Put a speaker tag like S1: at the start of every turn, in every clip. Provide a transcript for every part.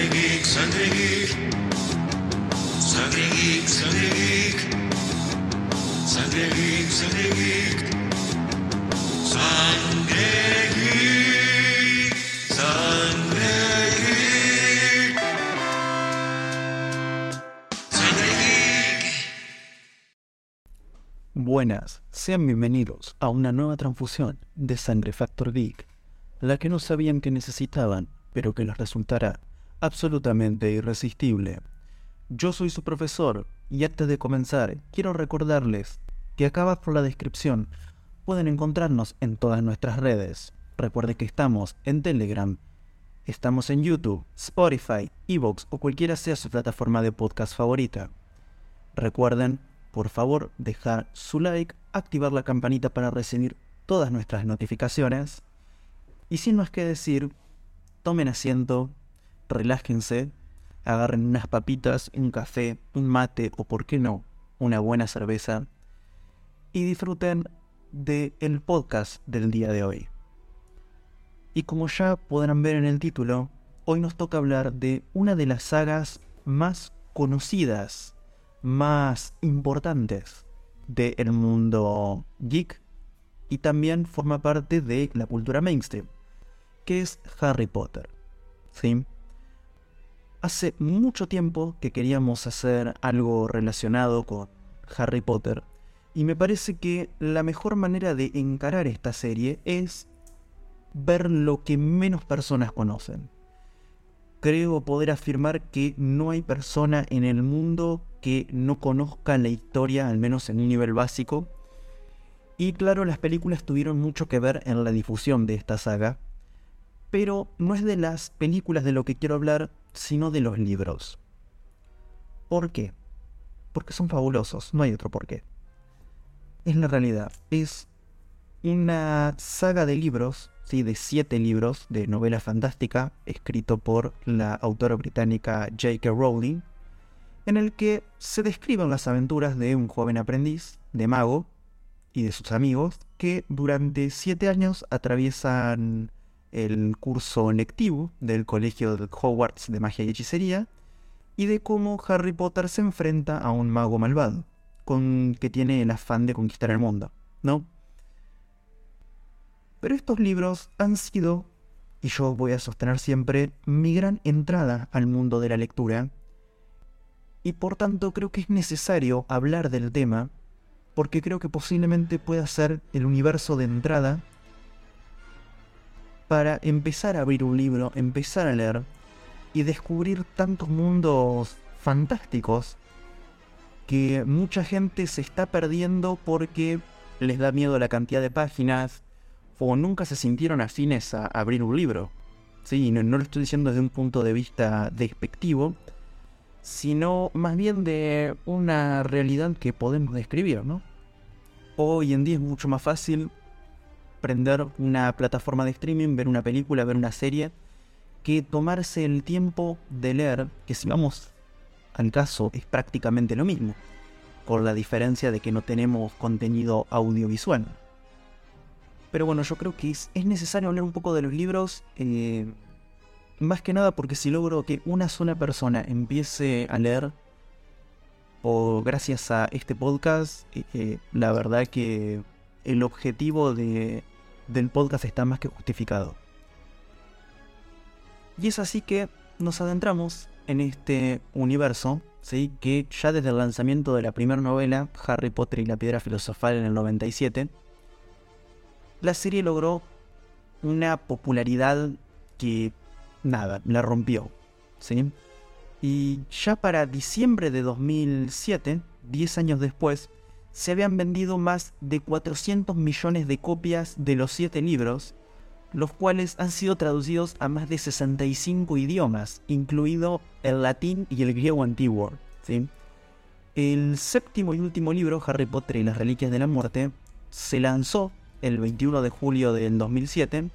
S1: Sangre geek, sangre geek. Sangre geek, sangre geek. Sangre geek, sangre geek. Sangre geek. Sangre geek. Sangre geek.
S2: Buenas, sean bienvenidos a una nueva transfusión de Sangre Factor Geek, la que no sabían que necesitaban, pero que les resultará absolutamente irresistible. Yo soy su profesor y antes de comenzar quiero recordarles que acá por la descripción pueden encontrarnos en todas nuestras redes. Recuerde que estamos en Telegram, estamos en YouTube, Spotify, Evox o cualquiera sea su plataforma de podcast favorita. Recuerden, por favor, dejar su like, activar la campanita para recibir todas nuestras notificaciones. Y sin más que decir, tomen asiento, relájense, agarren unas papitas, un café, un mate o, por qué no, una buena cerveza y disfruten del el podcast del día de hoy. Y como ya podrán ver en el título, hoy nos toca hablar de una de las sagas más conocidas, más importantes del mundo geek y también forma parte de la cultura mainstream, que es Harry Potter. ¿Sí? Hace mucho tiempo que queríamos hacer algo relacionado con Harry Potter y me parece que la mejor manera de encarar esta serie es ver lo que menos personas conocen. Creo poder afirmar que no hay persona en el mundo que no conozca la historia, al menos en un nivel básico. Y claro, las películas tuvieron mucho que ver en la difusión de esta saga. Pero no es de las películas de lo que quiero hablar, sino de los libros. ¿Por qué? Porque son fabulosos, no hay otro por qué. Es la realidad, es una saga de libros, ¿sí? de siete libros de novela fantástica, escrito por la autora británica J.K. Rowling, en el que se describen las aventuras de un joven aprendiz de mago y de sus amigos que durante siete años atraviesan el curso lectivo del Colegio de Hogwarts de Magia y Hechicería y de cómo Harry Potter se enfrenta a un mago malvado, con que tiene el afán de conquistar el mundo, ¿no? Pero estos libros han sido, y yo voy a sostener siempre, mi gran entrada al mundo de la lectura, y por tanto creo que es necesario hablar del tema, porque creo que posiblemente pueda ser el universo de entrada para empezar a abrir un libro, empezar a leer y descubrir tantos mundos fantásticos que mucha gente se está perdiendo porque les da miedo la cantidad de páginas o nunca se sintieron afines a abrir un libro. Sí, no, lo estoy diciendo desde un punto de vista despectivo, sino más bien de una realidad que podemos describir, ¿no? Hoy en día es mucho más fácil prender una plataforma de streaming, ver una película, ver una serie, que tomarse el tiempo de leer, que si vamos al caso es prácticamente lo mismo, con la diferencia de que no tenemos contenido audiovisual. Pero bueno, yo creo que es, es necesario hablar un poco de los libros, eh, más que nada porque si logro que una sola persona empiece a leer, o gracias a este podcast, eh, eh, la verdad que el objetivo de, del podcast está más que justificado. Y es así que nos adentramos en este universo, ¿sí? que ya desde el lanzamiento de la primera novela, Harry Potter y la Piedra Filosofal en el 97, la serie logró una popularidad que, nada, la rompió. ¿sí? Y ya para diciembre de 2007, 10 años después, se habían vendido más de 400 millones de copias de los 7 libros, los cuales han sido traducidos a más de 65 idiomas, incluido el latín y el griego antiguo. El séptimo y último libro, Harry Potter y las Reliquias de la Muerte, se lanzó el 21 de julio del 2007,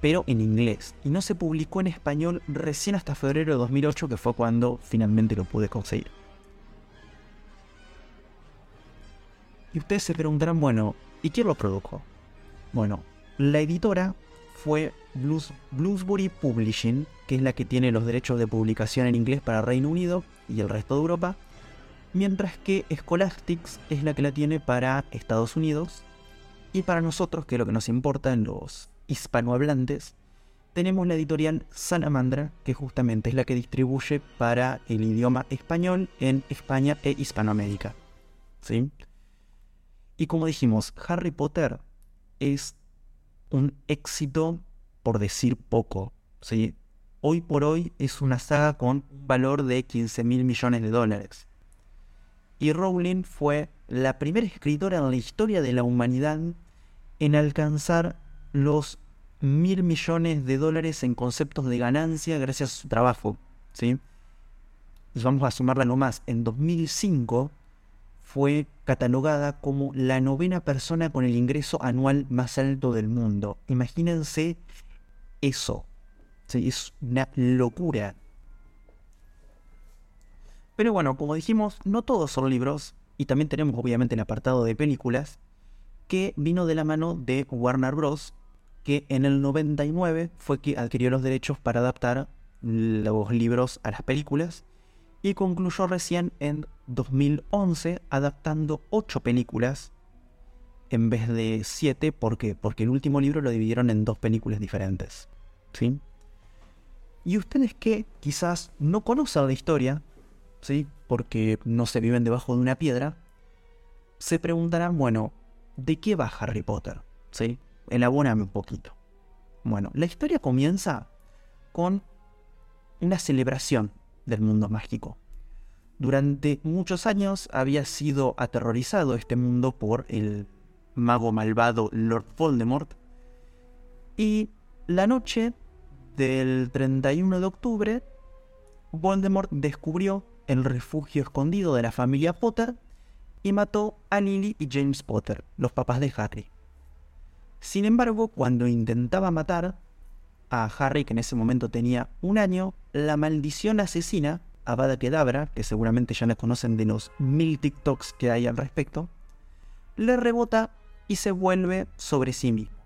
S2: pero en inglés, y no se publicó en español recién hasta febrero de 2008, que fue cuando finalmente lo pude conseguir. Y ustedes se preguntarán, bueno, ¿y quién lo produjo? Bueno, la editora fue Blues, Bloomsbury Publishing, que es la que tiene los derechos de publicación en inglés para Reino Unido y el resto de Europa, mientras que Scholastics es la que la tiene para Estados Unidos y para nosotros, que es lo que nos importa en los hispanohablantes, tenemos la editorial Salamandra, que justamente es la que distribuye para el idioma español en España e Hispanoamérica. ¿Sí? Y como dijimos, Harry Potter es un éxito por decir poco. ¿sí? Hoy por hoy es una saga con un valor de 15 mil millones de dólares. Y Rowling fue la primera escritora en la historia de la humanidad en alcanzar los mil millones de dólares en conceptos de ganancia gracias a su trabajo. ¿sí? vamos a sumarla nomás. En 2005 fue catalogada como la novena persona con el ingreso anual más alto del mundo. Imagínense eso. Es una locura. Pero bueno, como dijimos, no todos son libros, y también tenemos obviamente el apartado de películas, que vino de la mano de Warner Bros., que en el 99 fue que adquirió los derechos para adaptar los libros a las películas, y concluyó recién en 2011 adaptando 8 películas en vez de 7. ¿Por qué? Porque el último libro lo dividieron en dos películas diferentes. ¿Sí? Y ustedes que quizás no conocen la historia, ¿sí? Porque no se viven debajo de una piedra, se preguntarán, bueno, ¿de qué va Harry Potter? ¿Sí? Elabórame un poquito. Bueno, la historia comienza con una celebración del mundo mágico. Durante muchos años había sido aterrorizado este mundo por el mago malvado Lord Voldemort. Y la noche del 31 de octubre, Voldemort descubrió el refugio escondido de la familia Potter y mató a Lily y James Potter, los papás de Harry. Sin embargo, cuando intentaba matar a Harry, que en ese momento tenía un año, la maldición asesina, Avada Kedavra, que seguramente ya la conocen de los mil TikToks que hay al respecto, le rebota y se vuelve sobre sí mismo.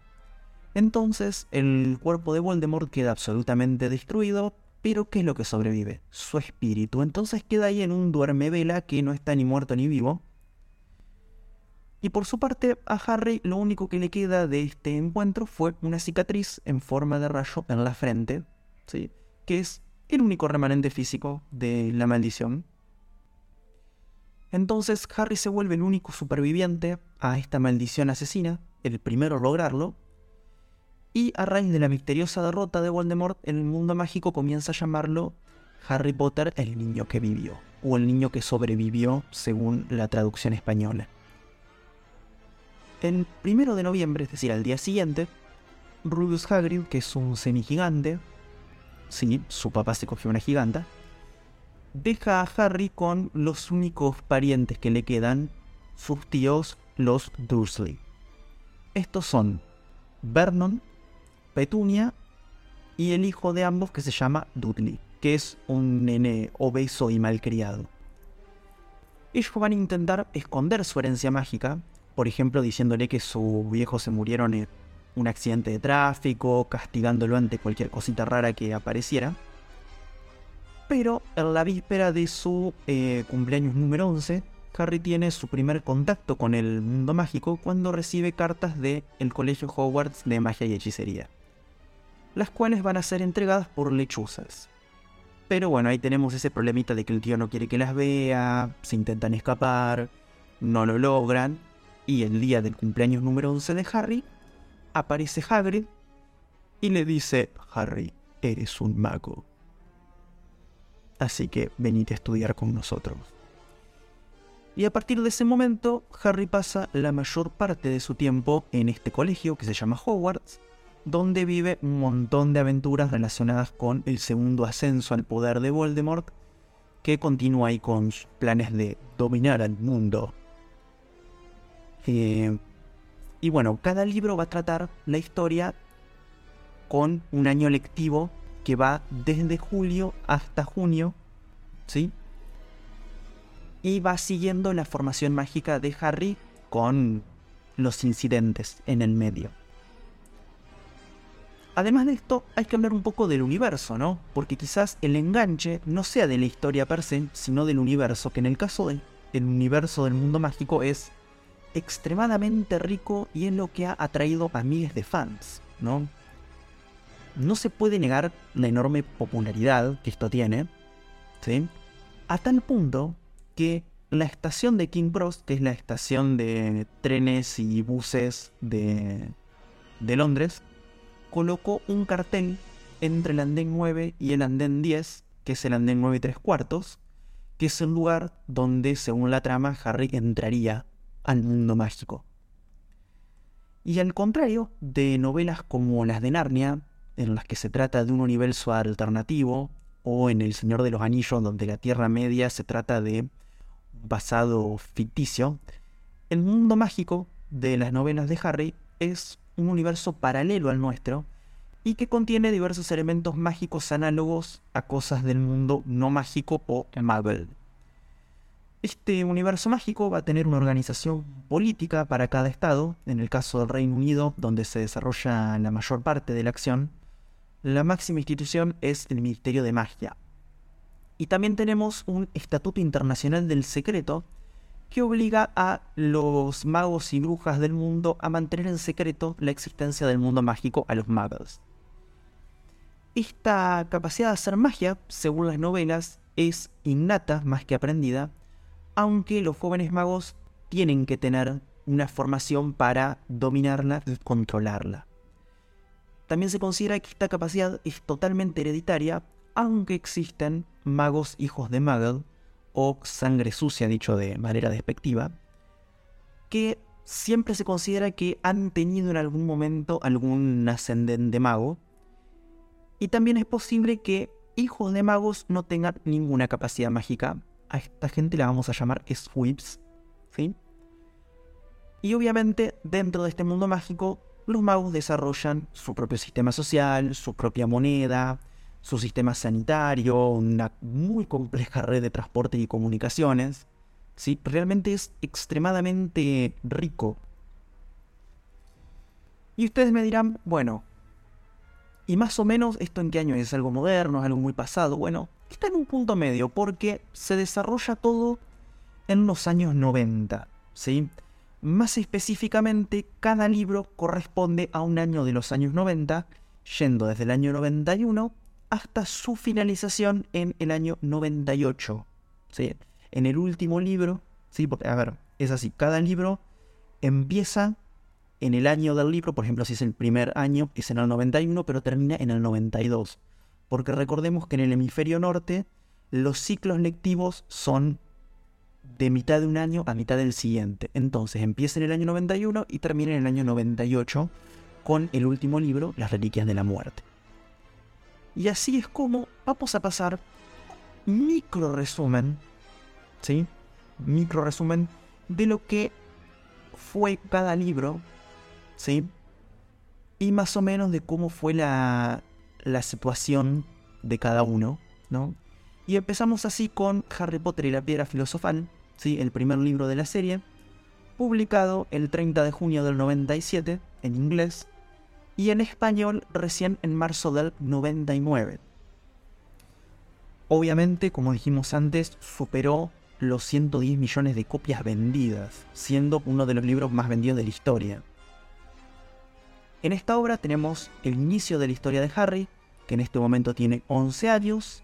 S2: Entonces, el cuerpo de Voldemort queda absolutamente destruido, pero ¿qué es lo que sobrevive? Su espíritu. Entonces queda ahí en un duerme vela que no está ni muerto ni vivo. Y por su parte, a Harry lo único que le queda de este encuentro fue una cicatriz en forma de rayo en la frente, ¿sí? que es el único remanente físico de la maldición. Entonces Harry se vuelve el único superviviente a esta maldición asesina, el primero a lograrlo, y a raíz de la misteriosa derrota de Voldemort, el mundo mágico comienza a llamarlo Harry Potter el niño que vivió, o el niño que sobrevivió según la traducción española. El primero de noviembre, es decir, al día siguiente, Rubius Hagrid, que es un semigigante, sí, su papá se cogió una giganta, deja a Harry con los únicos parientes que le quedan, sus tíos, los Dursley. Estos son Vernon, Petunia y el hijo de ambos que se llama Dudley, que es un nene obeso y malcriado. Ellos van a intentar esconder su herencia mágica, por ejemplo diciéndole que sus viejos se murieron en un accidente de tráfico, castigándolo ante cualquier cosita rara que apareciera. Pero en la víspera de su eh, cumpleaños número 11, Harry tiene su primer contacto con el mundo mágico cuando recibe cartas del el Colegio Hogwarts de Magia y Hechicería, las cuales van a ser entregadas por lechuzas. Pero bueno, ahí tenemos ese problemita de que el tío no quiere que las vea, se intentan escapar, no lo logran, y el día del cumpleaños número 11 de Harry, aparece Hagrid y le dice, Harry, eres un mago. Así que venite a estudiar con nosotros. Y a partir de ese momento, Harry pasa la mayor parte de su tiempo en este colegio que se llama Hogwarts, donde vive un montón de aventuras relacionadas con el segundo ascenso al poder de Voldemort, que continúa ahí con sus planes de dominar al mundo eh, y bueno, cada libro va a tratar la historia con un año lectivo que va desde julio hasta junio, ¿sí? Y va siguiendo la formación mágica de Harry con los incidentes en el medio. Además de esto, hay que hablar un poco del universo, ¿no? Porque quizás el enganche no sea de la historia per se, sino del universo, que en el caso del, del universo del mundo mágico es extremadamente rico y es lo que ha atraído a miles de fans, ¿no? No se puede negar la enorme popularidad que esto tiene, ¿sí? A tal punto que la estación de King Cross, que es la estación de trenes y buses de, de Londres, colocó un cartel entre el andén 9 y el andén 10, que es el andén 9 y 3 cuartos, que es el lugar donde, según la trama, Harry entraría al mundo mágico. Y al contrario de novelas como las de Narnia, en las que se trata de un universo alternativo, o en El Señor de los Anillos, donde la Tierra Media se trata de un pasado ficticio, el mundo mágico de las novelas de Harry es un universo paralelo al nuestro y que contiene diversos elementos mágicos análogos a cosas del mundo no mágico o Marvel. Este universo mágico va a tener una organización política para cada estado, en el caso del Reino Unido, donde se desarrolla la mayor parte de la acción, la máxima institución es el Ministerio de Magia. Y también tenemos un Estatuto Internacional del Secreto que obliga a los magos y brujas del mundo a mantener en secreto la existencia del mundo mágico a los magos. Esta capacidad de hacer magia, según las novelas, es innata más que aprendida, aunque los jóvenes magos tienen que tener una formación para dominarla y controlarla. También se considera que esta capacidad es totalmente hereditaria, aunque existen magos hijos de Muggle, o sangre sucia, dicho de manera despectiva, que siempre se considera que han tenido en algún momento algún ascendente mago, y también es posible que hijos de magos no tengan ninguna capacidad mágica. A esta gente la vamos a llamar sweeps, ¿sí? Y obviamente dentro de este mundo mágico los magos desarrollan su propio sistema social, su propia moneda, su sistema sanitario, una muy compleja red de transporte y comunicaciones. ¿sí? Realmente es extremadamente rico. Y ustedes me dirán, bueno, ¿y más o menos esto en qué año es? ¿Algo moderno? ¿Es algo muy pasado? Bueno, está en un punto medio porque se desarrolla todo en los años 90. ¿sí? Más específicamente, cada libro corresponde a un año de los años 90, yendo desde el año 91 hasta su finalización en el año 98. ¿sí? En el último libro, ¿sí? Porque, a ver, es así, cada libro empieza en el año del libro, por ejemplo, si es el primer año, es en el 91, pero termina en el 92. Porque recordemos que en el hemisferio norte los ciclos lectivos son de mitad de un año a mitad del siguiente. Entonces empieza en el año 91 y termina en el año 98 con el último libro, Las Reliquias de la Muerte. Y así es como vamos a pasar micro resumen, ¿sí? Micro resumen de lo que fue cada libro, ¿sí? Y más o menos de cómo fue la, la situación de cada uno, ¿no? Y empezamos así con Harry Potter y la Piedra Filosofal, ¿sí? el primer libro de la serie, publicado el 30 de junio del 97 en inglés y en español recién en marzo del 99. Obviamente, como dijimos antes, superó los 110 millones de copias vendidas, siendo uno de los libros más vendidos de la historia. En esta obra tenemos el inicio de la historia de Harry, que en este momento tiene 11 años,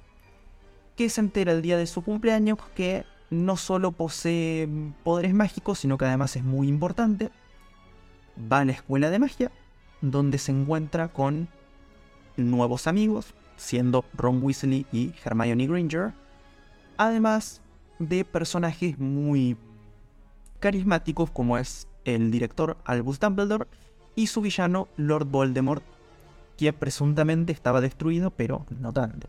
S2: que se entera el día de su cumpleaños que no solo posee poderes mágicos, sino que además es muy importante. Va a la escuela de magia, donde se encuentra con nuevos amigos, siendo Ron Weasley y Hermione Granger, además de personajes muy carismáticos como es el director Albus Dumbledore y su villano Lord Voldemort, que presuntamente estaba destruido, pero no tanto.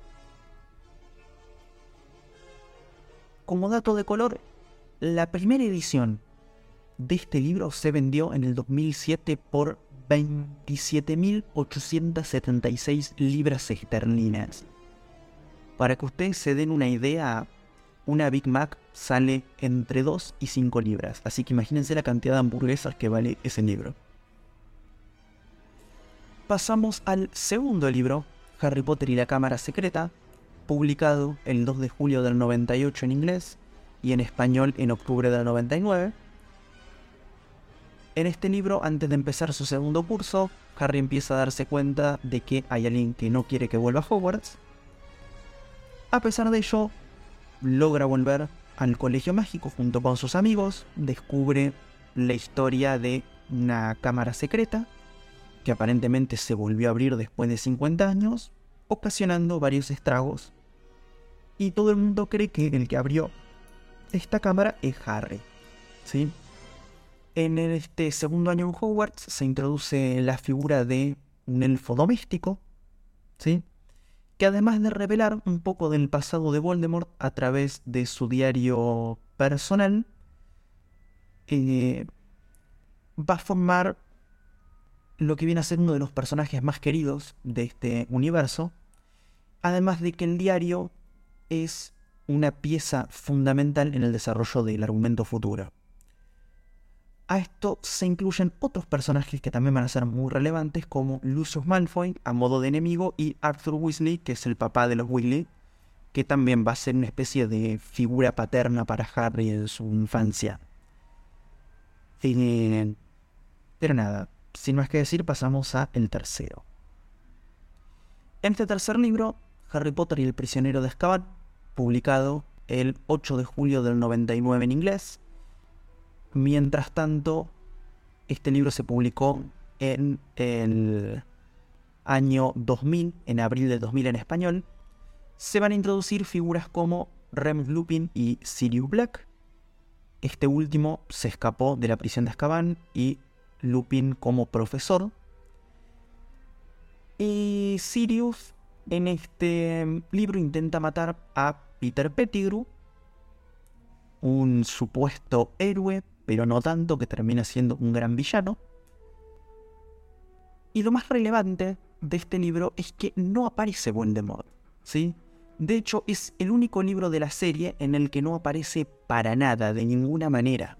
S2: Como dato de color, la primera edición de este libro se vendió en el 2007 por 27.876 libras esterlinas. Para que ustedes se den una idea, una Big Mac sale entre 2 y 5 libras, así que imagínense la cantidad de hamburguesas que vale ese libro. Pasamos al segundo libro, Harry Potter y la Cámara Secreta, publicado el 2 de julio del 98 en inglés y en español en octubre del 99. En este libro, antes de empezar su segundo curso, Harry empieza a darse cuenta de que hay alguien que no quiere que vuelva a Hogwarts. A pesar de ello, logra volver al colegio mágico junto con sus amigos, descubre la historia de una cámara secreta que aparentemente se volvió a abrir después de 50 años, ocasionando varios estragos. Y todo el mundo cree que el que abrió esta cámara es Harry. ¿sí? En este segundo año en Hogwarts se introduce la figura de un elfo doméstico, ¿sí? que además de revelar un poco del pasado de Voldemort a través de su diario personal, eh, va a formar lo que viene a ser uno de los personajes más queridos de este universo, además de que el diario es una pieza fundamental en el desarrollo del argumento futuro. A esto se incluyen otros personajes que también van a ser muy relevantes, como Lucius Malfoy a modo de enemigo y Arthur Weasley, que es el papá de los Weasley, que también va a ser una especie de figura paterna para Harry en su infancia. Eh, pero nada, sin más que decir, pasamos a el tercero. En este tercer libro, Harry Potter y el prisionero de Azkaban, publicado el 8 de julio del 99 en inglés. Mientras tanto, este libro se publicó en el año 2000, en abril del 2000 en español. Se van a introducir figuras como Remus Lupin y Sirius Black. Este último se escapó de la prisión de Azkaban y Lupin como profesor. Y Sirius en este libro intenta matar a Peter Pettigrew, un supuesto héroe, pero no tanto, que termina siendo un gran villano. Y lo más relevante de este libro es que no aparece Voldemort, ¿sí? De hecho, es el único libro de la serie en el que no aparece para nada, de ninguna manera,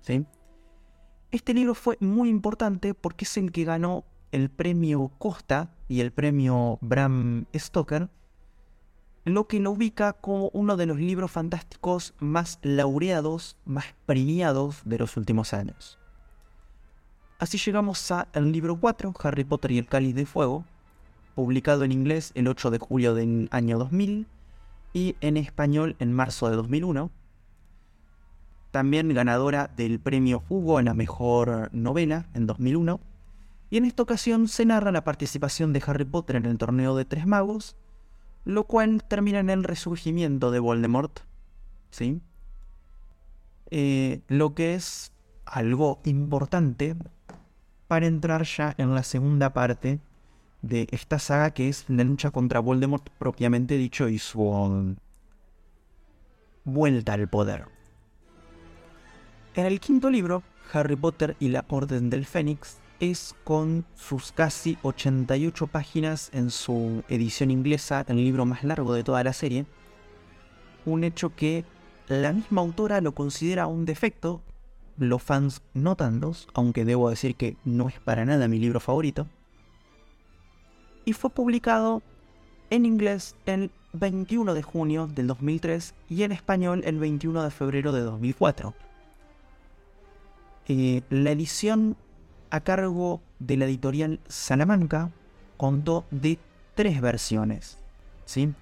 S2: ¿sí? Este libro fue muy importante porque es el que ganó el premio Costa y el premio Bram Stoker, lo que lo ubica como uno de los libros fantásticos más laureados, más premiados de los últimos años. Así llegamos al libro 4, Harry Potter y el Cáliz de Fuego, publicado en inglés el 8 de julio del año 2000 y en español en marzo de 2001 también ganadora del premio Hugo en la mejor novela en 2001. Y en esta ocasión se narra la participación de Harry Potter en el torneo de Tres Magos, lo cual termina en el resurgimiento de Voldemort. ¿Sí? Eh, lo que es algo importante para entrar ya en la segunda parte de esta saga que es la lucha contra Voldemort propiamente dicho y su vuelta al poder. En el quinto libro, Harry Potter y la Orden del Fénix es con sus casi 88 páginas en su edición inglesa, el libro más largo de toda la serie, un hecho que la misma autora lo considera un defecto, los fans no tantos, aunque debo decir que no es para nada mi libro favorito, y fue publicado en inglés el 21 de junio del 2003 y en español el 21 de febrero de 2004 eh, la edición a cargo de la editorial Salamanca contó de tres versiones. ¿sí?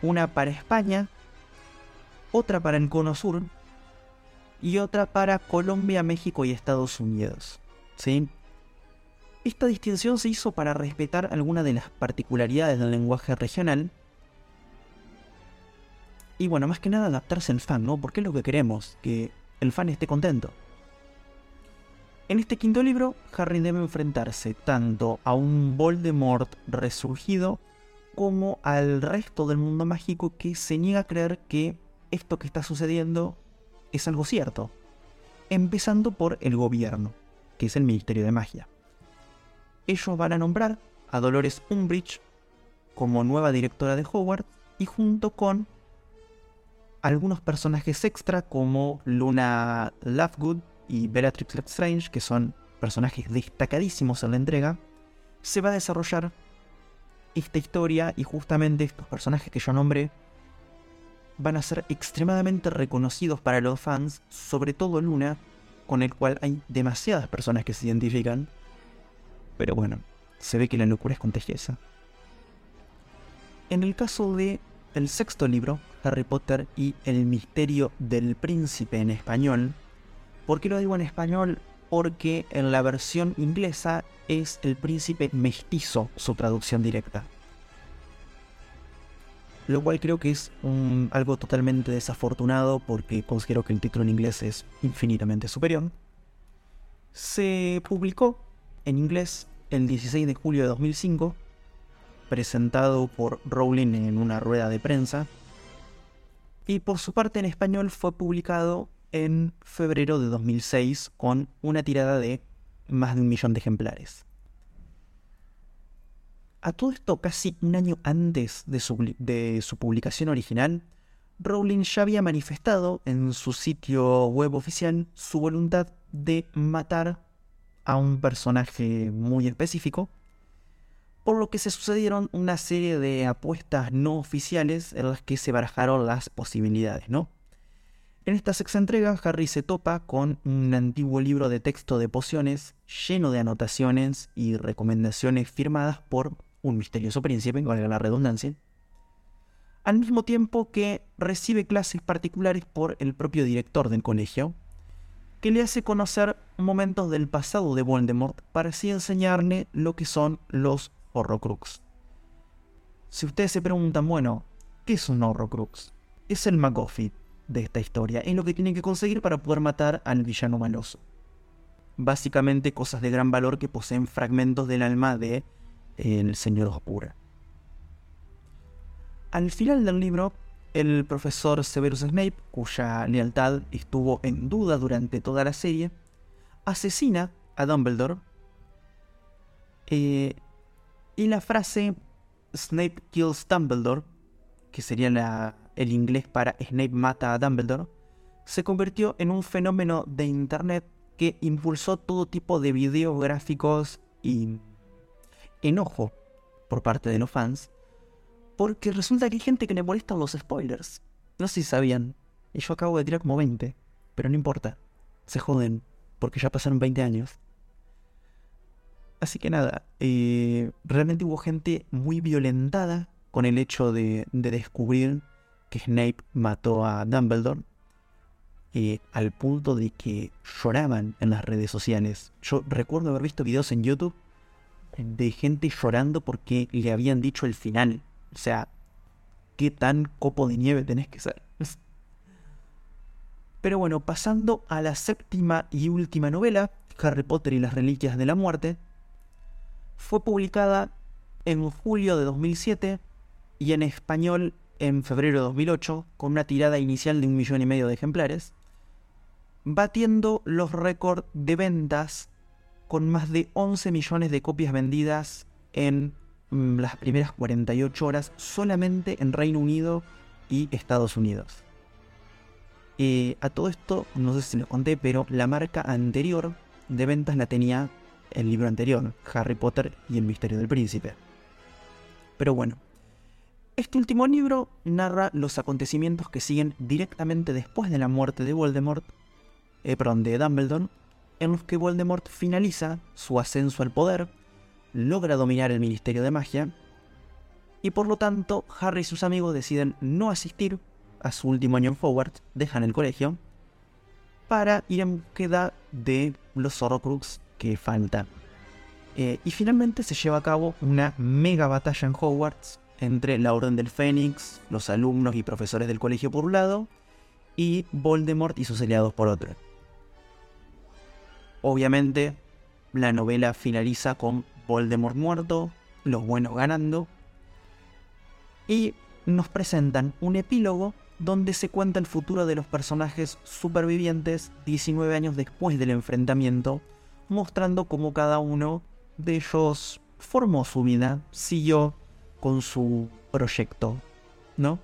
S2: Una para España, otra para el Cono Sur y otra para Colombia, México y Estados Unidos. ¿sí? Esta distinción se hizo para respetar algunas de las particularidades del lenguaje regional. Y bueno, más que nada adaptarse al fan, ¿no? Porque es lo que queremos, que el fan esté contento. En este quinto libro, Harry debe enfrentarse tanto a un Voldemort resurgido como al resto del mundo mágico que se niega a creer que esto que está sucediendo es algo cierto. Empezando por el gobierno, que es el Ministerio de Magia. Ellos van a nombrar a Dolores Umbridge como nueva directora de Hogwarts y junto con algunos personajes extra como Luna Lovegood y Bellatrix Lestrange, que son personajes destacadísimos en la entrega, se va a desarrollar esta historia y justamente estos personajes que yo nombré van a ser extremadamente reconocidos para los fans, sobre todo Luna, con el cual hay demasiadas personas que se identifican. Pero bueno, se ve que la locura es contagiosa. En el caso de el sexto libro, Harry Potter y el misterio del príncipe en español, ¿por qué lo digo en español? Porque en la versión inglesa es el príncipe mestizo su traducción directa lo cual creo que es algo totalmente desafortunado porque considero que el título en inglés es infinitamente superior. Se publicó en inglés el 16 de julio de 2005, presentado por Rowling en una rueda de prensa, y por su parte en español fue publicado en febrero de 2006 con una tirada de más de un millón de ejemplares. A todo esto, casi un año antes de su, publicación original, Rowling ya había manifestado en su sitio web oficial su voluntad de matar a un personaje muy específico, por lo que se sucedieron una serie de apuestas no oficiales en las que se barajaron las posibilidades, ¿no? En esta sexta entrega, Harry se topa con un antiguo libro de texto de pociones lleno de anotaciones y recomendaciones firmadas por un misterioso príncipe, valga la redundancia, al mismo tiempo que recibe clases particulares por el propio director del colegio, que le hace conocer momentos del pasado de Voldemort para así enseñarle lo que son los Horrocrux. Si ustedes se preguntan, bueno, ¿qué es un Horrocrux? Es el McGuffin de esta historia, es lo que tienen que conseguir para poder matar al villano maloso. Básicamente cosas de gran valor que poseen fragmentos del alma de el Señor Oscura. Al final del libro, el profesor Severus Snape, cuya lealtad estuvo en duda durante toda la serie, asesina a Dumbledore eh, y la frase Snape kills Dumbledore, que sería el inglés para Snape mata a Dumbledore, se convirtió en un fenómeno de internet que impulsó todo tipo de videos gráficos y enojo por parte de los fans, porque resulta que hay gente que le molestan los spoilers. No sé si sabían, y yo acabo de tirar como 20, pero no importa, se joden, porque ya pasaron 20 años. Así que nada, eh, realmente hubo gente muy violentada con el hecho de, descubrir que Snape mató a Dumbledore, eh, al punto de que lloraban en las redes sociales. Yo recuerdo haber visto videos en YouTube de gente llorando porque le habían dicho el final. O sea, qué tan copo de nieve tenés que ser. Pero bueno, pasando a la séptima y última novela, Harry Potter y las Reliquias de la Muerte, fue publicada en julio de 2007 y en español en febrero de 2008 con una tirada inicial de un millón y medio de ejemplares, batiendo los récords de ventas con más de 11 millones de copias vendidas en mm, las primeras 48 horas solamente en Reino Unido y Estados Unidos. Eh, a todo esto, no sé si lo conté, pero la marca anterior de ventas la tenía el libro anterior, Harry Potter y el misterio del príncipe. Pero bueno, este último libro narra los acontecimientos que siguen directamente después de la muerte de Voldemort, eh, perdón, de Dumbledore, en los que Voldemort finaliza su ascenso al poder, logra dominar el Ministerio de Magia, y por lo tanto Harry y sus amigos deciden no asistir a su último año en Hogwarts, dejan el colegio, para ir en búsqueda de los Horrocrux que faltan. Eh, y finalmente se lleva a cabo una mega batalla en Hogwarts entre la Orden del Fénix, los alumnos y profesores del colegio por un lado, y Voldemort y sus aliados por otro. Obviamente, la novela finaliza con Voldemort muerto, los buenos ganando, y nos presentan un epílogo donde se cuenta el futuro de los personajes supervivientes 19 años después del enfrentamiento, mostrando cómo cada uno de ellos formó su vida, siguió con su proyecto, ¿no?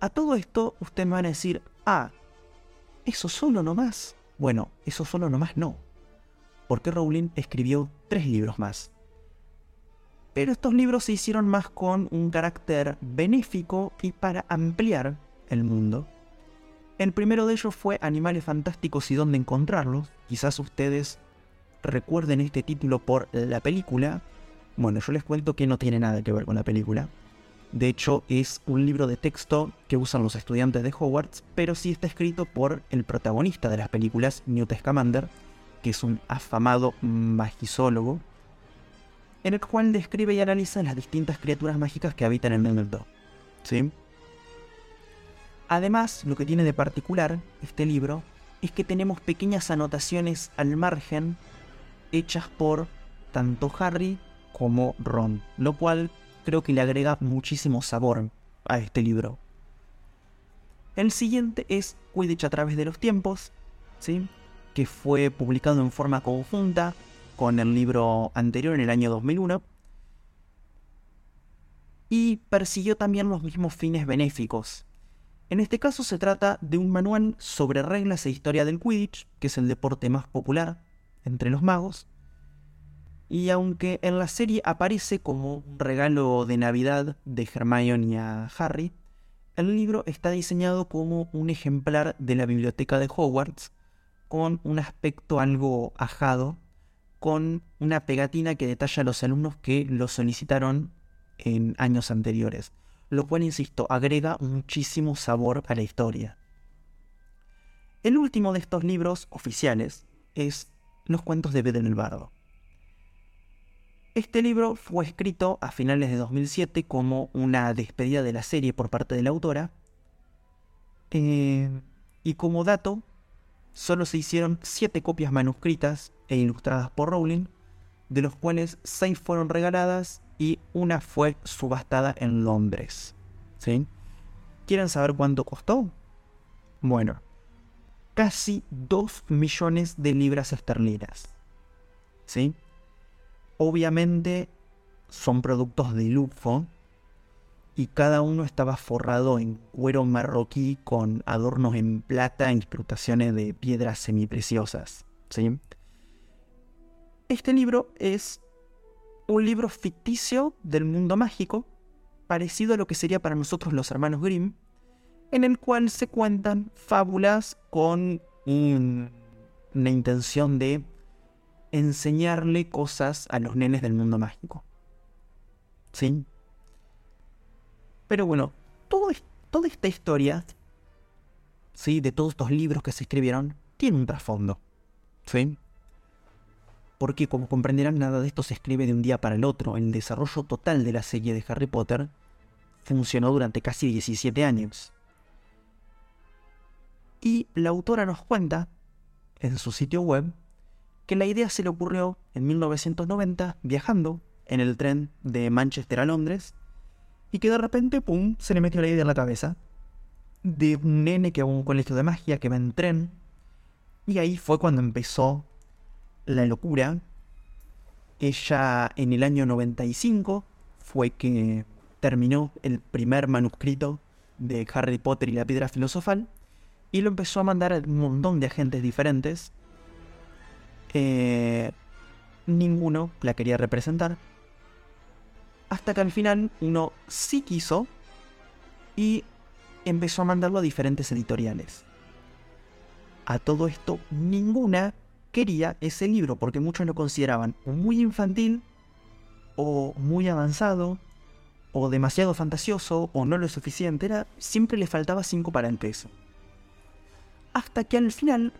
S2: A todo esto, usted me van a decir, ah, eso solo nomás. Bueno, eso solo nomás no. Porque Rowling escribió tres libros más. Pero estos libros se hicieron más con un carácter benéfico y para ampliar el mundo. El primero de ellos fue Animales Fantásticos y dónde encontrarlos. Quizás ustedes recuerden este título por la película. Bueno, yo les cuento que no tiene nada que ver con la película. De hecho, es un libro de texto que usan los estudiantes de Hogwarts, pero sí está escrito por el protagonista de las películas, Newt Scamander, que es un afamado magizólogo, en el cual describe y analiza las distintas criaturas mágicas que habitan en mundo. ¿Sí? Además, lo que tiene de particular este libro es que tenemos pequeñas anotaciones al margen hechas por tanto Harry como Ron, lo cual creo que le agrega muchísimo sabor a este libro. El siguiente es Quidditch a través de los tiempos, ¿sí? que fue publicado en forma conjunta con el libro anterior en el año 2001 y persiguió también los mismos fines benéficos. En este caso se trata de un manual sobre reglas e historia del Quidditch, que es el deporte más popular entre los magos, y aunque en la serie aparece como un regalo de Navidad de Hermione a Harry, el libro está diseñado como un ejemplar de la biblioteca de Hogwarts, con un aspecto algo ajado, con una pegatina que detalla a los alumnos que lo solicitaron en años anteriores, lo cual, insisto, agrega muchísimo sabor a la historia. El último de estos libros oficiales es Los cuentos de Beden el Bardo. Este libro fue escrito a finales de 2007 como una despedida de la serie por parte de la autora. Eh, y como dato, solo se hicieron 7 copias manuscritas e ilustradas por Rowling, de los cuales 6 fueron regaladas y una fue subastada en Londres. ¿Sí? ¿Quieren saber cuánto costó? Bueno, casi 2 millones de libras esterlinas. ¿Sí? Obviamente son productos de lujo y cada uno estaba forrado en cuero marroquí con adornos en plata e incrustaciones de piedras semipreciosas. Este libro es un libro ficticio del mundo mágico, parecido a lo que sería para nosotros los hermanos Grimm, en el cual se cuentan fábulas con una intención de enseñarle cosas a los nenes del mundo mágico. ¿Sí? Pero bueno, toda esta historia, ¿sí? De todos estos libros que se escribieron, tiene un trasfondo. ¿Sí? Porque como comprenderán, nada de esto se escribe de un día para el otro. El desarrollo total de la serie de Harry Potter funcionó durante casi 17 años. Y la autora nos cuenta, en su sitio web, que la idea se le ocurrió en 1990 viajando en el tren de Manchester a Londres y que de repente, ¡pum!, se le metió la idea en la cabeza de un nene que va a un colegio de magia que va en tren y ahí fue cuando empezó la locura. Ella en el año 95 fue que terminó el primer manuscrito de Harry Potter y la piedra filosofal y lo empezó a mandar a un montón de agentes diferentes eh, ninguno la quería representar. Hasta que al final uno sí quiso y empezó a mandarlo a diferentes editoriales. A todo esto, ninguna quería ese libro porque muchos lo consideraban muy infantil o muy avanzado o demasiado fantasioso o no lo suficiente. Era, siempre le faltaba 5 para. Hasta que al final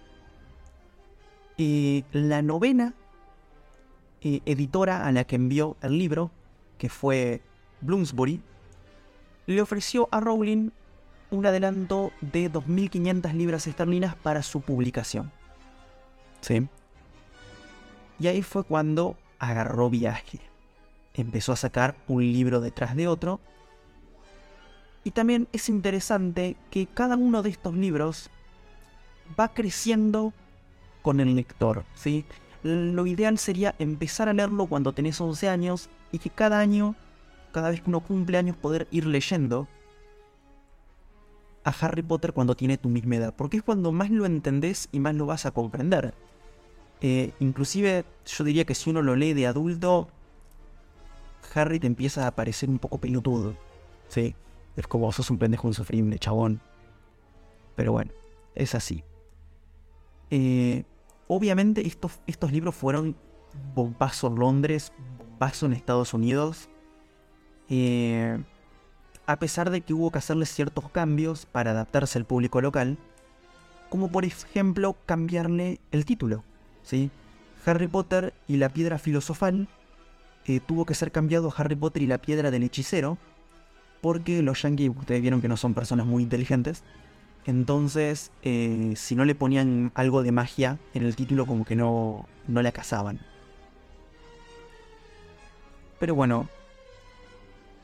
S2: la novena eh, editora a la que envió el libro, que fue Bloomsbury, le ofreció a Rowling un adelanto de 2.500 libras esterlinas para su publicación. ¿Sí? Y ahí fue cuando agarró viaje. Empezó a sacar un libro detrás de otro. Y también es interesante que cada uno de estos libros va creciendo con el lector, ¿sí? Lo ideal sería empezar a leerlo cuando tenés 11 años y que cada año, cada vez que uno cumple años, poder ir leyendo a Harry Potter cuando tiene tu misma edad, porque es cuando más lo entendés y más lo vas a comprender. Eh, inclusive yo diría que si uno lo lee de adulto, Harry te empieza a parecer un poco pelotudo. ¿sí? Es como sos un pendejo insufrible, chabón. Pero bueno, es así. Eh, obviamente estos, estos libros fueron bombazo en Londres, bombazo en Estados Unidos. Eh, a pesar de que hubo que hacerle ciertos cambios para adaptarse al público local, como por ejemplo cambiarle el título. ¿sí? Harry Potter y la piedra filosofal eh, tuvo que ser cambiado Harry Potter y la piedra del hechicero, porque los yankees, ustedes vieron que no son personas muy inteligentes, entonces eh, si no le ponían algo de magia en el título como que no, no la cazaban. Pero bueno,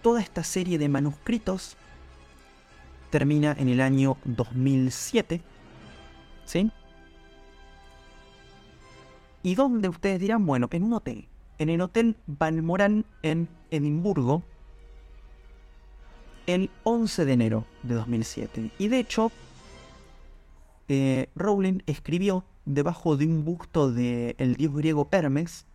S2: toda esta serie de manuscritos termina en el año 2007, ¿sí? ¿Y dónde ustedes dirán? Bueno, en un hotel en el Hotel Balmoral en Edimburgo el 11 de enero de 2007. Y de hecho, eh, Rowling escribió debajo de un busto del dios griego Hermes,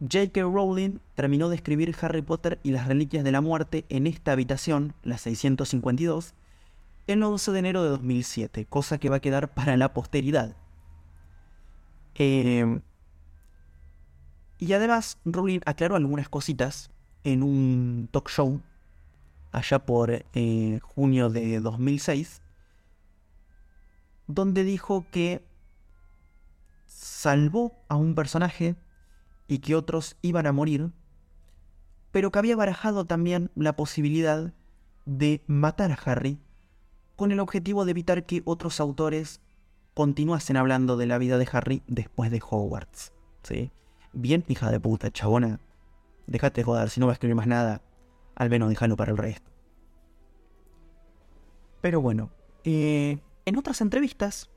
S2: J.K. Rowling terminó de escribir Harry Potter y las Reliquias de la Muerte en esta habitación, la 652, el 11 de enero de 2007, cosa que va a quedar para la posteridad. Eh, y además, Rowling aclaró algunas cositas en un talk show allá por eh, junio de 2006, donde dijo que salvó a un personaje y que otros iban a morir, pero que había barajado también la posibilidad de matar a Harry con el objetivo de evitar que otros autores continuasen hablando de la vida de Harry después de Hogwarts. ¿sí? Bien, hija de puta, chabona. Déjate de joder, si no vas a escribir más nada, al menos déjalo para el resto. Pero bueno, eh, en otras entrevistas,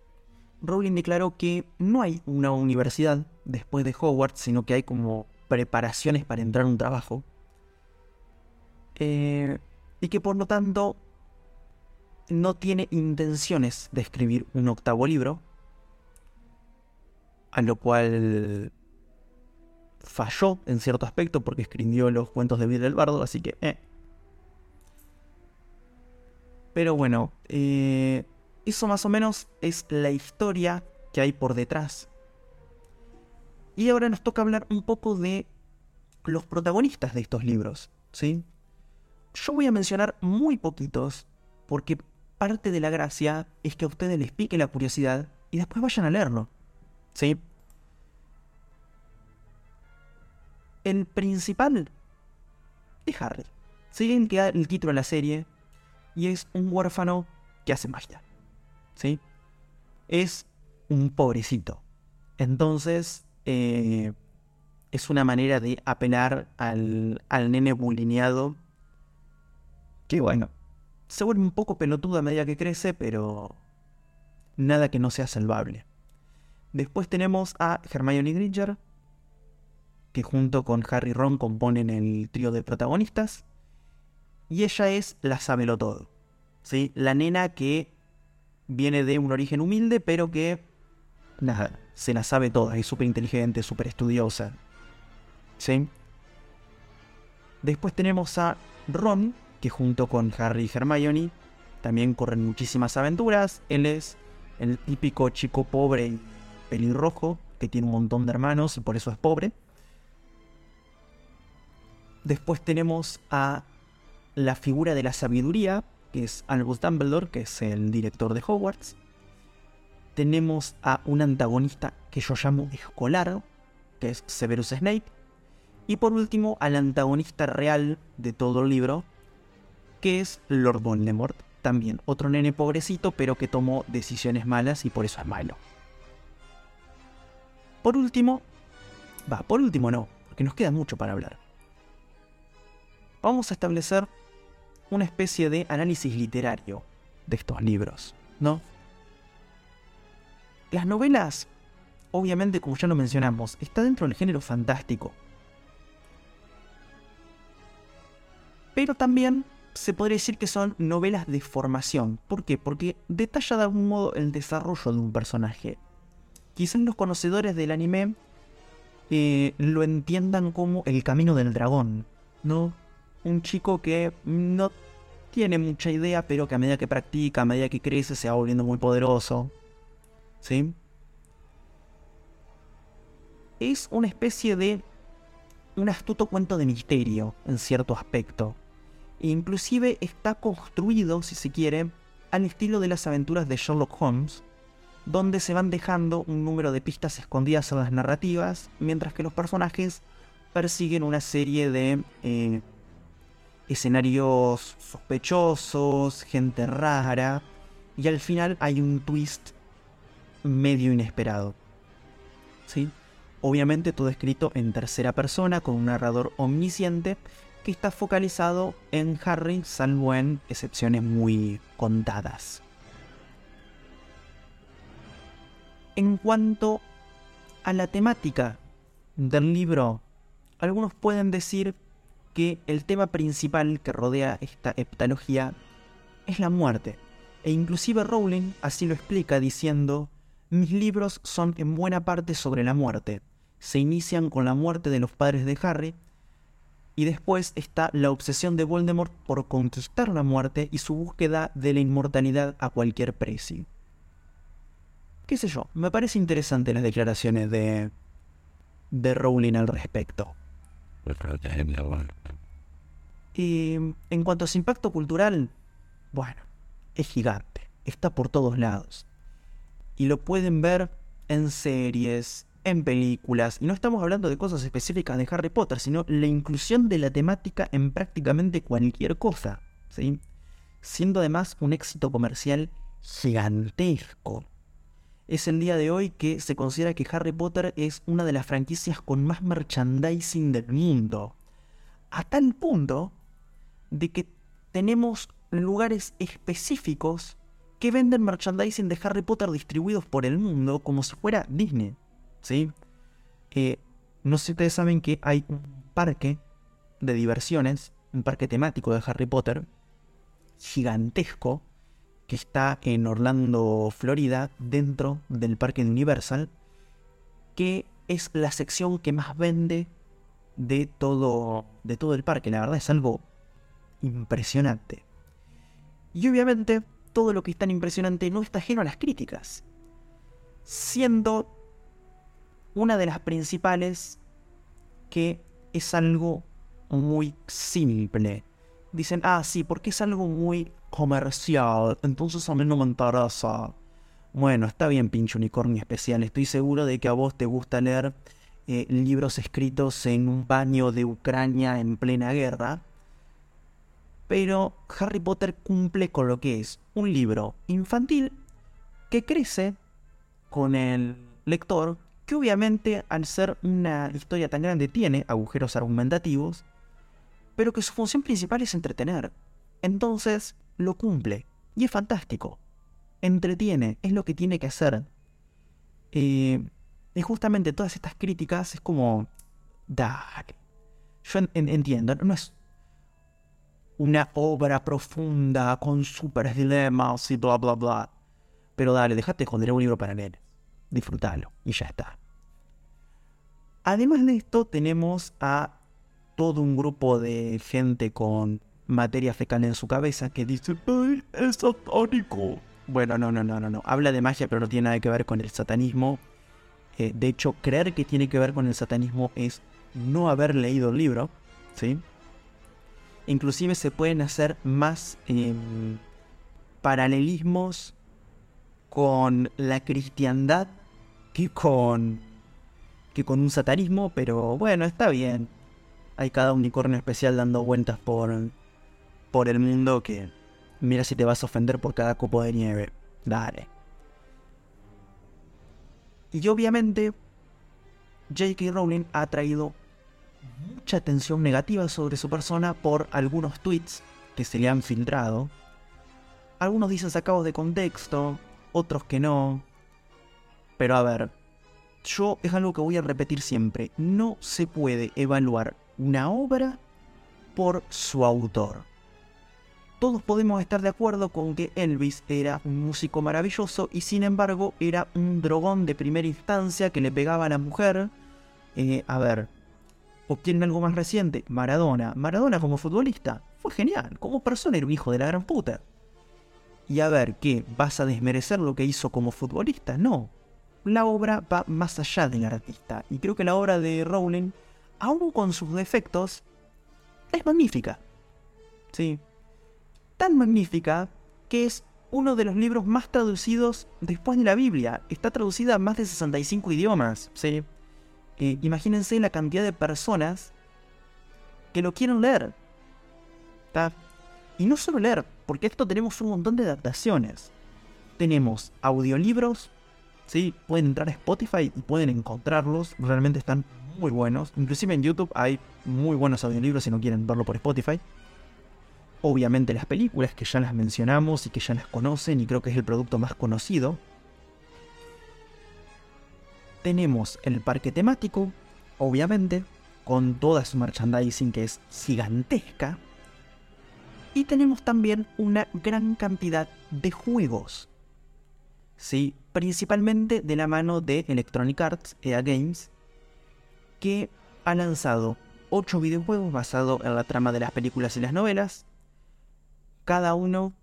S2: Rowling declaró que no hay una universidad después de Hogwarts, sino que hay como preparaciones para entrar a un trabajo. Eh, y que por lo tanto no tiene intenciones de escribir un octavo libro. A lo cual falló en cierto aspecto porque escribió los cuentos de Vidal el Bardo, así que... Eh. Pero bueno, eh, eso más o menos es la historia que hay por detrás. Y ahora nos toca hablar un poco de los protagonistas de estos libros, ¿sí? Yo voy a mencionar muy poquitos, porque parte de la gracia es que a ustedes les pique la curiosidad y después vayan a leerlo, ¿sí? el principal es Harry. Siguen que el título de la serie y es un huérfano que hace magia. ¿Sí? Es un pobrecito. Entonces, eh, es una manera de apelar al, al nene bulineado. Que bueno, se vuelve un poco pelotudo a medida que crece, pero nada que no sea salvable. Después tenemos a Hermione Granger, que junto con Harry Ron componen el trío de protagonistas. Y ella es la sabelo todo. ¿sí? La nena que viene de un origen humilde, pero que nada, se la sabe toda, es súper inteligente, súper estudiosa. ¿Sí? Después tenemos a Ron, que junto con Harry y Hermione también corren muchísimas aventuras. Él es el típico chico pobre y pelirrojo, que tiene un montón de hermanos y por eso es pobre. Después tenemos a la figura de la sabiduría, que es Albus Dumbledore, que es el director de Hogwarts. Tenemos a un antagonista que yo llamo escolar, que es Severus Snape. Y por último, al antagonista real de todo el libro, que es Lord Voldemort. También otro nene pobrecito, pero que tomó decisiones malas y por eso es malo. Por último, va, por último no, porque nos queda mucho para hablar vamos a establecer una especie de análisis literario de estos libros, ¿no? Las novelas, obviamente, como ya lo mencionamos, está dentro del género fantástico. Pero también se podría decir que son novelas de formación. ¿Por qué? Porque detalla de algún modo el desarrollo de un personaje. quizás los conocedores del anime eh, lo entiendan como el camino del dragón, ¿no? Un chico que no tiene mucha idea, pero que a medida que practica, a medida que crece, se va volviendo muy poderoso. ¿Sí? Es una especie de un astuto cuento de misterio, en cierto aspecto. E inclusive está construido, si se quiere, al estilo de las aventuras de Sherlock Holmes, donde se van dejando un número de pistas escondidas en las narrativas, mientras que los personajes persiguen una serie de eh, escenarios sospechosos, gente rara, y al final hay un twist medio inesperado. ¿Sí? Obviamente todo escrito en tercera persona con un narrador omnisciente que está focalizado en Harry, salvo en excepciones muy contadas. En cuanto a la temática del libro, algunos pueden decir que el tema principal que rodea esta heptalogía es la muerte. E inclusive Rowling así lo explica diciendo, mis libros son en buena parte sobre la muerte. Se inician con la muerte de los padres de Harry y después está la obsesión de Voldemort por conquistar la muerte y su búsqueda de la inmortalidad a cualquier precio. Qué sé yo, me parece interesante las declaraciones de, de Rowling al respecto. Y en cuanto a su impacto cultural, bueno, es gigante, está por todos lados. Y lo pueden ver en series, en películas, y no estamos hablando de cosas específicas de Harry Potter, sino la inclusión de la temática en prácticamente cualquier cosa, ¿sí? siendo además un éxito comercial gigantesco. Es el día de hoy que se considera que Harry Potter es una de las franquicias con más merchandising del mundo. A tal punto de que tenemos lugares específicos que venden merchandising de Harry Potter distribuidos por el mundo como si fuera Disney. ¿Sí? Eh, no sé si ustedes saben que hay un parque de diversiones, un parque temático de Harry Potter, gigantesco, que está en Orlando, Florida, dentro del parque Universal, que es la sección que más vende de todo, de todo el parque. La verdad es algo impresionante. Y obviamente todo lo que es tan impresionante no está ajeno a las críticas, siendo una de las principales que es algo muy simple. Dicen, ah, sí, porque es algo muy comercial, entonces a mí no me interesa. Bueno, está bien, pinche unicornio especial. Estoy seguro de que a vos te gusta leer eh, libros escritos en un baño de Ucrania en plena guerra pero Harry Potter cumple con lo que es un libro infantil que crece con el lector, que obviamente al ser una historia tan grande tiene agujeros argumentativos, pero que su función principal es entretener. Entonces lo cumple y es fantástico. Entretiene, es lo que tiene que hacer. Eh, y justamente todas estas críticas es como... Dale. Yo entiendo, no es una obra profunda con super dilemas y bla bla bla. Pero dale, déjate esconder un libro para leer. Disfrútalo y ya está. Además de esto, tenemos a todo un grupo de gente con materia fecal en su cabeza que dice, ¡ay, es satánico! Bueno, no, no, no, no, no. Habla de magia, pero no tiene nada que ver con el satanismo. Eh, de hecho, creer que tiene que ver con el satanismo es no haber leído el libro, ¿sí? inclusive se pueden hacer más em, paralelismos con la cristiandad que con que con un satanismo, pero bueno, está bien. Hay cada unicornio especial dando vueltas por por el mundo que mira si te vas a ofender por cada copo de nieve. Dale. Y obviamente J.K. Rowling ha traído mucha atención negativa sobre su persona por algunos tweets que se le han filtrado. Algunos dicen sacados de contexto, otros que no. Pero a ver, yo es algo que voy a repetir siempre. No se puede evaluar una obra por su autor. todos podemos estar de acuerdo con que Elvis era un músico maravilloso y sin embargo era un drogón de primera instancia que le pegaba a la mujer. Eh, a ver, obtienen algo más reciente, Maradona. Maradona como futbolista fue genial, como persona era un hijo de la gran puta. Y a ver, ¿qué? ¿Vas a desmerecer lo que hizo como futbolista? No. La obra va más allá del artista. Y creo que la obra de Rowling, aun con sus defectos, es magnífica. Sí. Tan magnífica que es uno de los libros más traducidos después de la Biblia. Está traducida a más de 65 idiomas. Sí. Eh, imagínense la cantidad de personas que lo quieren leer. Y no solo leer, porque esto tenemos un montón de adaptaciones. Tenemos audiolibros, ¿sí? Pueden entrar a Spotify y pueden encontrarlos, realmente están muy buenos. Inclusive en YouTube hay muy buenos audiolibros si no quieren verlo por Spotify. Obviamente las películas que ya las mencionamos y que ya las conocen y creo que es el producto más conocido. Tenemos el parque temático, obviamente, con toda su merchandising que es gigantesca. Y tenemos también una gran cantidad de juegos. Sí, principalmente de la mano de Electronic Arts, EA Games, que ha lanzado 8 videojuegos basados en la trama de las películas y las novelas, cada uno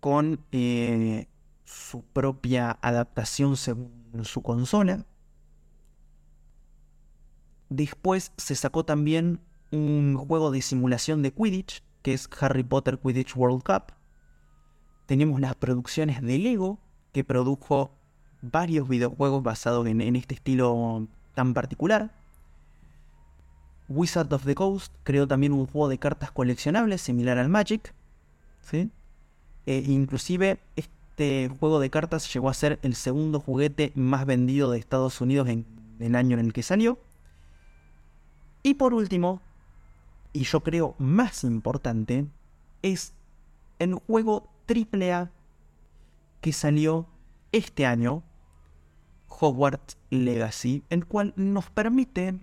S2: con eh, su propia adaptación según su consola. Después se sacó también un juego de simulación de Quidditch, que es Harry Potter Quidditch World Cup. Tenemos las producciones de Lego, que produjo varios videojuegos basados en, este estilo tan particular. Wizard of the Coast creó también un juego de cartas coleccionables similar al Magic. ¿sí? E inclusive este juego de cartas llegó a ser el segundo juguete más vendido de Estados Unidos en el año en el que salió. Y por último, y yo creo más importante, es el juego AAA que salió este año, Hogwarts Legacy, el cual nos permite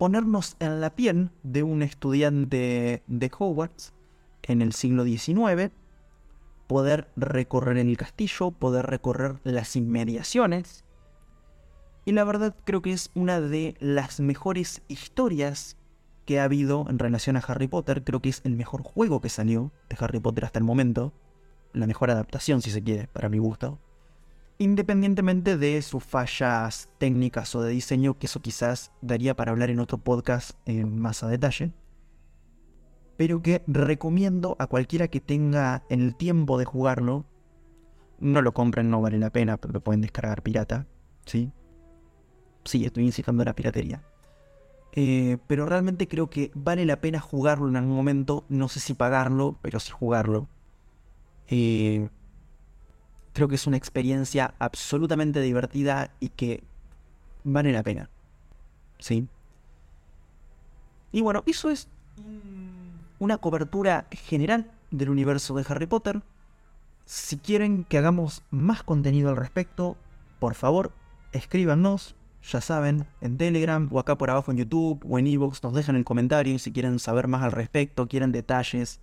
S2: ponernos en la piel de un estudiante de Hogwarts en el siglo XIX, poder recorrer el castillo, poder recorrer las inmediaciones. Y la verdad creo que es una de las mejores historias que ha habido en relación a Harry Potter. Creo que es el mejor juego que salió de Harry Potter hasta el momento la mejor adaptación, si se quiere, para mi gusto. Independientemente de sus fallas técnicas o de diseño, que eso quizás daría para hablar en otro podcast en más a detalle. Pero que recomiendo a cualquiera que tenga el tiempo de jugarlo. No lo compren, no vale la pena, pero lo pueden descargar pirata. ¿Sí? Sí, estoy incitando a la piratería. Eh, pero realmente creo que vale la pena jugarlo en algún momento. No sé si pagarlo, pero sí jugarlo eh, creo que es una experiencia absolutamente divertida y que vale la pena. ¿Sí? Y bueno, eso es una cobertura general del universo de Harry Potter. Si quieren que hagamos más contenido al respecto, por favor, escríbanos, ya saben, en Telegram o acá por abajo en YouTube o en Evox, nos dejan el comentario si quieren saber más al respecto, quieren detalles.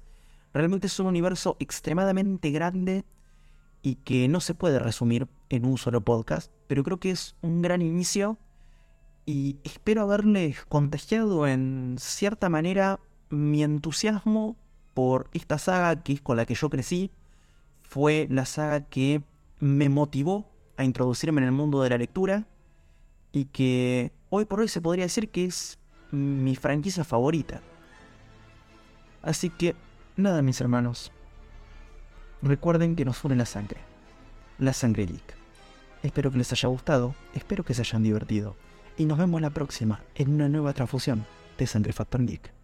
S2: Realmente es un universo extremadamente grande y que no se puede resumir en un solo podcast, pero creo que es un gran inicio y espero haberles contagiado en cierta manera mi entusiasmo por esta saga que es con la que yo crecí. Fue la saga que me motivó a introducirme en el mundo de la lectura y que hoy por hoy se podría decir que es mi franquicia favorita. Así que Nada, mis hermanos. Recuerden que nos une la sangre. La sangre geek. Espero que les haya gustado, espero que se hayan divertido. Y nos vemos la próxima en una nueva transfusión de Sangre Factor Geek.